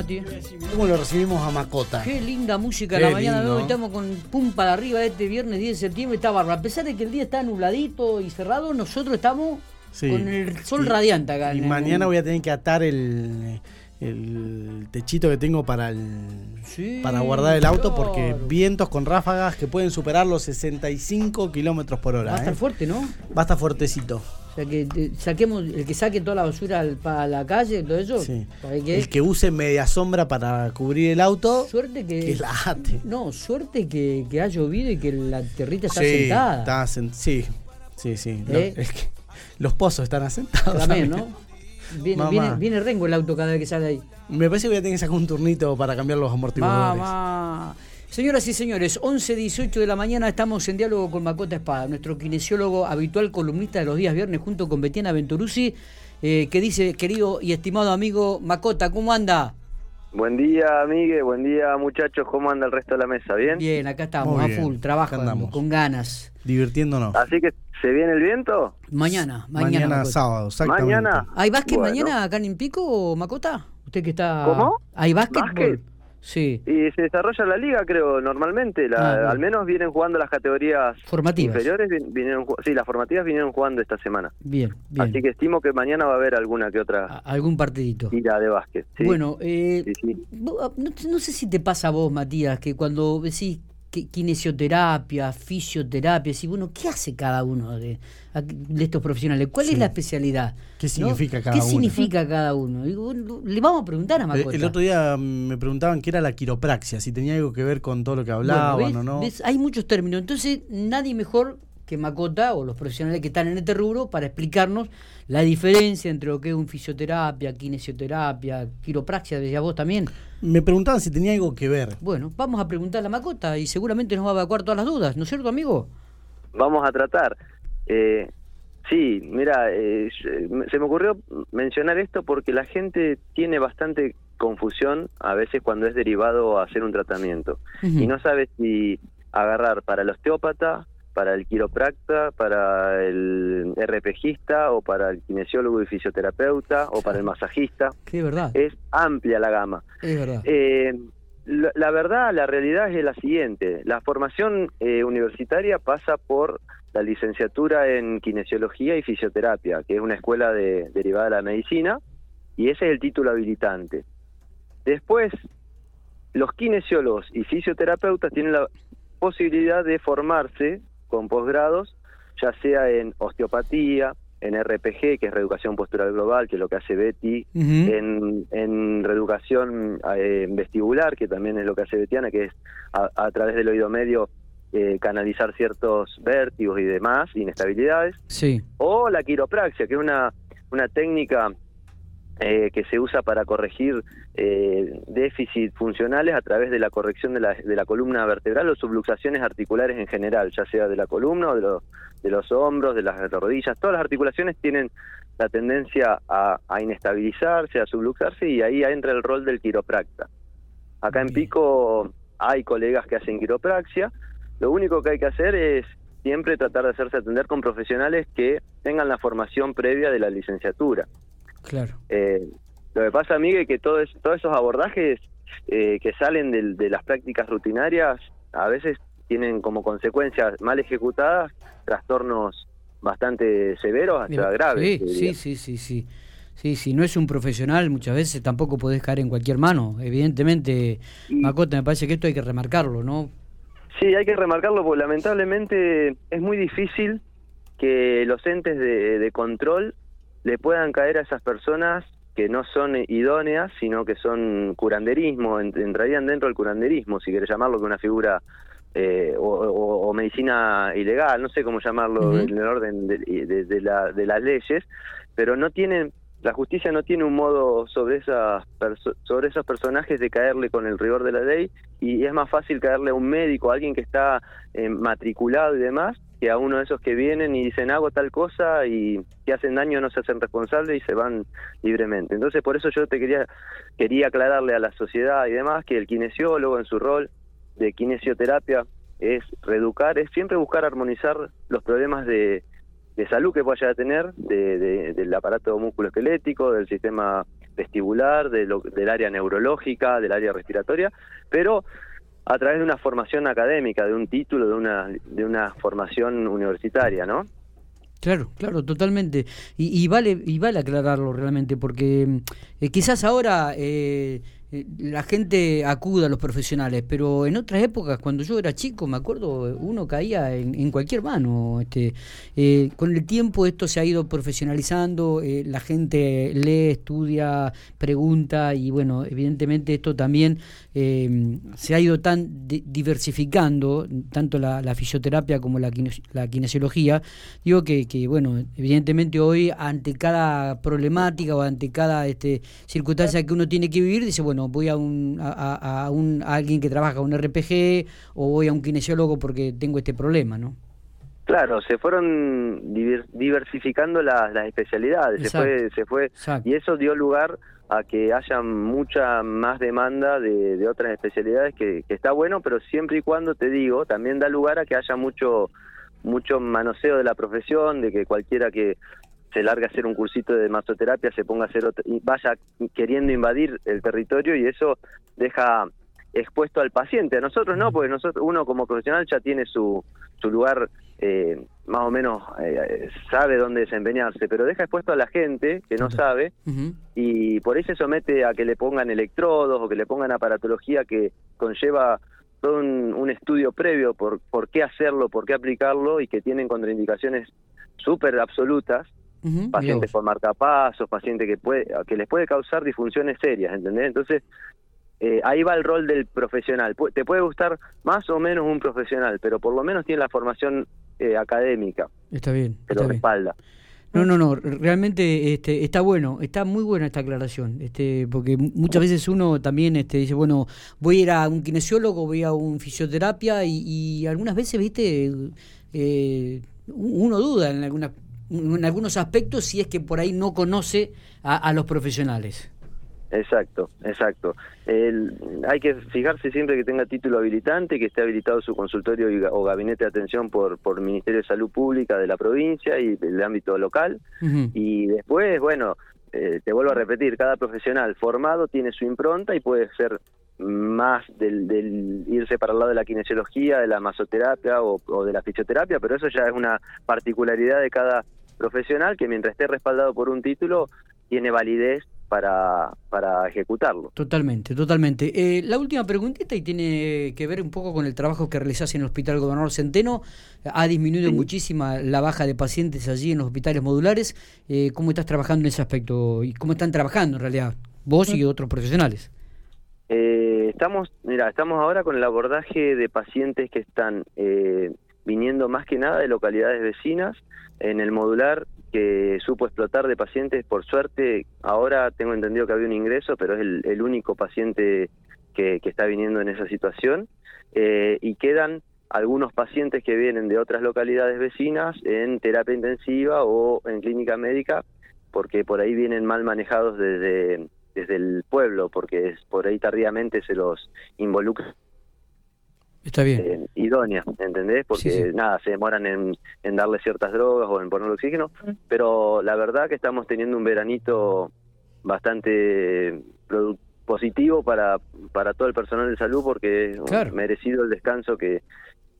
Mati? ¿Cómo lo recibimos a Macota? Qué linda música Qué la mañana de hoy. Estamos con pum para arriba este viernes 10 de septiembre. Está bárbaro. A pesar de que el día está nubladito y cerrado, nosotros estamos Sí. con el sol Y- radiante acá. Y en el- mañana voy a tener que atar el, el techito que tengo para el, Sí, para guardar el auto porque vientos con ráfagas que pueden superar los 65 kilómetros por hora. Va a estar ¿eh? fuerte, ¿no? Va a estar fuertecito. Sea, que eh, saquemos, el que saque toda la basura al- para la calle, todo eso. El que use media sombra para cubrir el auto, Suerte que. que la ate. No, suerte que, que ha llovido y que la territa está sí, sentada. está sí, sí, sí. Lo- ¿Eh? es que los pozos están asentados. También. ¿no? Viene, viene, viene rengo el auto cada vez que sale ahí. Me parece que voy a tener que sacar un turnito para cambiar los amortiguadores. Mamá. Señoras y señores, 11.18 de la mañana estamos en diálogo con Macota Espada, nuestro kinesiólogo habitual columnista de los días viernes junto con Betiana Venturuzzi, eh, que dice, querido y estimado amigo Macota, ¿cómo anda? Buen día, Miguel. Buen día, muchachos. ¿Cómo anda el resto de la mesa? ¿Bien? Bien, acá estamos, Muy a bien, full, trabajando, con ganas. Divirtiéndonos. Así que, ¿se viene el viento? Mañana, mañana. Mañana, Macota. sábado, exactamente. Mañana. ¿Hay básquet Bueno. mañana acá en Pico, Macota? ¿Usted que está...? ¿Cómo? ¿Hay básquet? ¿Básquet? Sí, Y se desarrolla la liga, creo, normalmente. La- Ah, al menos vienen jugando las categorías formativas. inferiores. Vinieron, sí, las formativas vinieron jugando esta semana. Bien, bien. Así que estimo que mañana va a haber alguna que otra Algún partidito. tira de básquet. ¿sí? Bueno, eh, Sí, sí. ah, no, no sé si te pasa a vos, Matías, que cuando decís kinesioterapia, fisioterapia, decís, bueno, ¿qué hace cada uno de, de estos profesionales? ¿Cuál Sí. es la especialidad? ¿Qué ¿no? significa cada ¿Qué uno? significa cada uno? Bueno, le vamos a preguntar a Macota. el otro día me preguntaban qué era la quiropraxia, si tenía algo que ver con todo lo que hablaban o no. ¿ves? Hay muchos términos. Entonces, nadie mejor que Macota o los profesionales que están en este rubro para explicarnos la diferencia entre lo que es un fisioterapia, kinesioterapia, quiropraxia, decías vos también. Me preguntaban si tenía algo que ver. Bueno, vamos a preguntarle a Macota y seguramente nos va a evacuar todas las dudas, ¿no es cierto, amigo? Vamos a tratar. Eh, sí, mira, eh, se me ocurrió mencionar esto porque la gente tiene bastante confusión a veces cuando es derivado a hacer un tratamiento y no sabe si agarrar para el osteópata, para el quiropracta, para el RPGista o para el kinesiólogo y fisioterapeuta o para el masajista. Es verdad, Es amplia la gama. es verdad. Eh, la, la verdad, la realidad es la siguiente. La formación eh, universitaria pasa por la licenciatura en kinesiología y fisioterapia, que es una escuela de, derivada de la medicina, y ese es el título habilitante. Después, los kinesiólogos y fisioterapeutas tienen la posibilidad de formarse con posgrados, ya sea en osteopatía, en RPG, que es reeducación postural global, que es lo que hace Betty, en, en reeducación eh, vestibular, que también es lo que hace Betiana, que es a, a través del oído medio eh, canalizar ciertos vértigos y demás, inestabilidades, Sí, o la quiropraxia, que es una, una técnica eh, que se usa para corregir eh, déficits funcionales a través de la corrección de la, de la columna vertebral o subluxaciones articulares en general, ya sea de la columna o de, los de los hombros, de las rodillas. Todas las articulaciones tienen la tendencia a, a inestabilizarse, a subluxarse y ahí entra el rol del quiropracta. Acá en. Pico hay colegas que hacen quiropraxia. Lo único que hay que hacer es siempre tratar de hacerse atender con profesionales que tengan la formación previa de la licenciatura. Claro. Eh, lo que pasa, Miguel, que todo es- todos esos abordajes eh, que salen del- de, las prácticas rutinarias a veces tienen como consecuencias mal ejecutadas trastornos bastante severos hasta Mira, graves. Sí, sí, sí, sí, sí. Sí, si no es un profesional, muchas veces tampoco podés caer en cualquier mano. Evidentemente, Y- Macota, me parece que esto hay que remarcarlo, ¿no? Sí, hay que remarcarlo porque lamentablemente es muy difícil que los entes de, de control le puedan caer a esas personas que no son idóneas, sino que son curanderismo, ent- entrarían dentro del curanderismo, si quieres llamarlo, que una figura eh, o, o- o medicina ilegal, no sé cómo llamarlo en el orden de, de- de la- de las leyes, pero no tienen, la justicia no tiene un modo sobre, esas sobre esos personajes de caerle con el rigor de la ley y es más fácil caerle a un médico, a alguien que está eh, matriculado y demás, que a uno de esos que vienen y dicen hago tal cosa y que hacen daño no se hacen responsables y se van libremente. Entonces por eso yo te quería quería aclararle a la sociedad y demás que el kinesiólogo en su rol de kinesioterapia es reeducar, es siempre buscar armonizar los problemas de, salud que pueda tener, del aparato musculoesquelético, del sistema vestibular, de del área neurológica, del área respiratoria, pero a través de una formación académica, de un título, de una, de una formación universitaria, ¿no? Claro, claro, totalmente. Y, vale y vale aclararlo realmente, porque eh, quizás ahora eh, la gente acuda a los profesionales, pero en otras épocas, cuando yo era chico, me acuerdo, uno caía en, cualquier mano. Este, eh, con el tiempo esto se ha ido profesionalizando, eh, la gente lee, estudia, pregunta y bueno, evidentemente esto también se ha ido tan diversificando, tanto la, fisioterapia como la, la kinesiología. Digo que, que, bueno, evidentemente hoy ante cada problemática o ante cada este, circunstancia que uno tiene que vivir, dice, bueno, voy a un, a, un, alguien que trabaja con RPG o voy a un kinesiólogo porque tengo este problema, ¿no? Claro, se fueron diversificando las, especialidades, se fue, se fue y eso dio lugar a que haya mucha más demanda de, otras especialidades que, que, está bueno, pero siempre y cuando te digo, también da lugar a que haya mucho mucho manoseo de la profesión, de que cualquiera que se larga a hacer un cursito de masoterapia, se ponga a hacer otro, y vaya queriendo invadir el territorio y eso deja expuesto al paciente. A nosotros no, porque nosotros uno como profesional ya tiene su, su lugar, eh, más o menos eh, sabe dónde desempeñarse, pero deja expuesto a la gente que no sabe y por ahí se somete a que le pongan electrodos o que le pongan aparatología que conlleva todo un, un estudio previo por, por qué hacerlo, por qué aplicarlo y que tienen contraindicaciones súper absolutas pacientes por marcapasos, pacientes que puede que les puede causar disfunciones serias, ¿entendés? Entonces, eh, ahí va el rol del profesional. Te puede gustar más o menos un profesional, pero por lo menos tiene la formación eh, académica. Está bien. Que lo respalda. No, no, no, realmente este, está bueno, está muy buena esta aclaración, este, porque muchas veces uno también este, dice, bueno, voy a ir a un kinesiólogo, voy a un fisioterapia y, algunas veces, viste, eh, uno duda en algunas en algunos aspectos si es que por ahí no conoce a, los profesionales. Exacto, exacto. hay que fijarse siempre que tenga título habilitante, que esté habilitado su consultorio o gabinete de atención por por Ministerio de Salud Pública de la provincia y del ámbito local. Y después, bueno, eh, te vuelvo a repetir, cada profesional formado tiene su impronta y puede ser más del, irse para el lado de la kinesiología, de la masoterapia o, o, de la fisioterapia, pero eso ya es una particularidad de cada profesional que mientras esté respaldado por un título tiene validez para, para ejecutarlo. Totalmente, totalmente. Eh, la última preguntita y tiene que ver un poco con el trabajo que realizás en el Hospital Gobernador Centeno. Ha disminuido muchísima la baja de pacientes allí en los hospitales modulares. Eh, ¿Cómo estás trabajando en ese aspecto? ¿Y cómo están trabajando en realidad vos y otros profesionales? Eh, estamos, mira, estamos ahora con el abordaje de pacientes que están viniendo más que nada de localidades vecinas en el modular que supo explotar de pacientes. Por suerte, ahora tengo entendido que había un ingreso, pero es el, único paciente que, está viniendo en esa situación. Eh, y quedan algunos pacientes que vienen de otras localidades vecinas en terapia intensiva o en clínica médica, porque por ahí vienen mal manejados desde, desde el pueblo, porque por ahí tardíamente se los involucra Está bien. Eh, idónea, ¿entendés? Porque nada, se demoran en, en, darle ciertas drogas o en ponerle oxígeno, pero la verdad que estamos teniendo un veranito bastante positivo para, para todo el personal de salud porque es merecido el descanso que,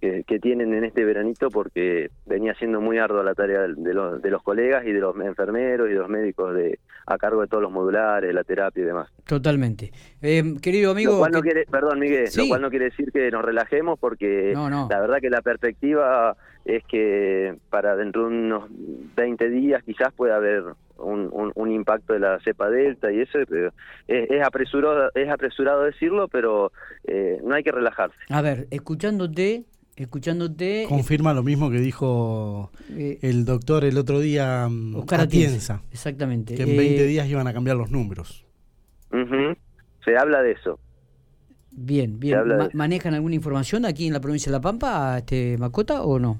que, tienen en este veranito porque venía siendo muy ardua la tarea de los, de los colegas y de los enfermeros y de los médicos de a cargo de todos los modulares, la terapia y demás. Totalmente. Eh, querido amigo... Lo cual no quiere, perdón Miguel, lo cual no quiere decir que nos relajemos porque la verdad que la perspectiva es que para dentro de unos 20 días quizás pueda haber un, un, impacto de la cepa delta y eso pero es, apresurado es apresurado decirlo pero eh, no hay que relajarse a ver escuchándote escuchándote. Confirma lo mismo que dijo eh, el doctor el otro día, mm, Oscar Atienza. Exactamente. Que en 20 eh, días iban a cambiar los números. Se habla de eso. Bien, bien. ¿Manejan alguna información aquí en la provincia de La Pampa, este Macota, o no?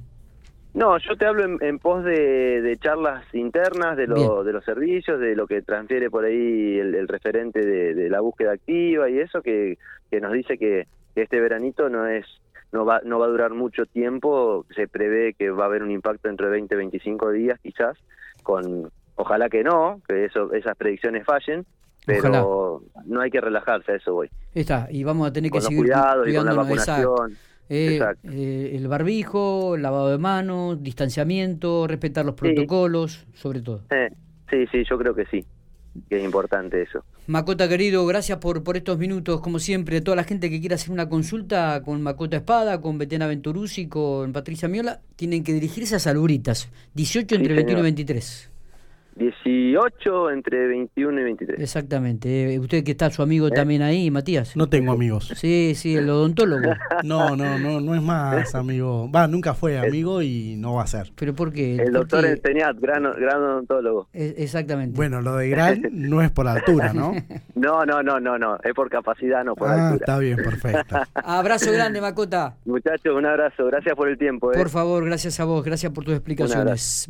No, yo te hablo en, pos de, charlas internas de, lo, de los servicios, de lo que transfiere por ahí el, referente de, la búsqueda activa y eso que, que nos dice que este veranito no es no va, no va a durar mucho tiempo, se prevé que va a haber un impacto entre 20 y 25 días quizás, con ojalá que no, que eso, esas predicciones fallen, pero no hay que relajarse, a eso voy. Está, y vamos a tener que seguir cuidados y con la vacunación. Eh, eh, el barbijo, lavado de manos, distanciamiento, respetar los protocolos, sobre todo. Eh, sí, sí, yo creo que sí, que es importante eso. Macota querido, gracias por, por estos minutos, como siempre. Toda la gente que quiera hacer una consulta con Macota Espada, con Betena Venturuzzi, con Patricia Miola, tienen que dirigirse a Saluritas, 18 entre 21 y 23. 18 entre 21 y 23. Exactamente. Eh, usted que está su amigo ¿Eh? también ahí, Matías. No tengo amigos. Sí, sí, el odontólogo. No, no, no, no es más amigo. Va, nunca fue amigo y no va a ser. ¿Pero por qué? El doctor Enseñat, gran, gran odontólogo. Exactamente. Bueno, lo de gran no es por altura, ¿no? No, no, no, no, no. Es por capacidad, no por ah, altura. está bien, perfecto. Abrazo grande, Macota. Muchachos, un abrazo. Gracias por el tiempo. ¿eh? Por favor, gracias a vos. Gracias por tus explicaciones.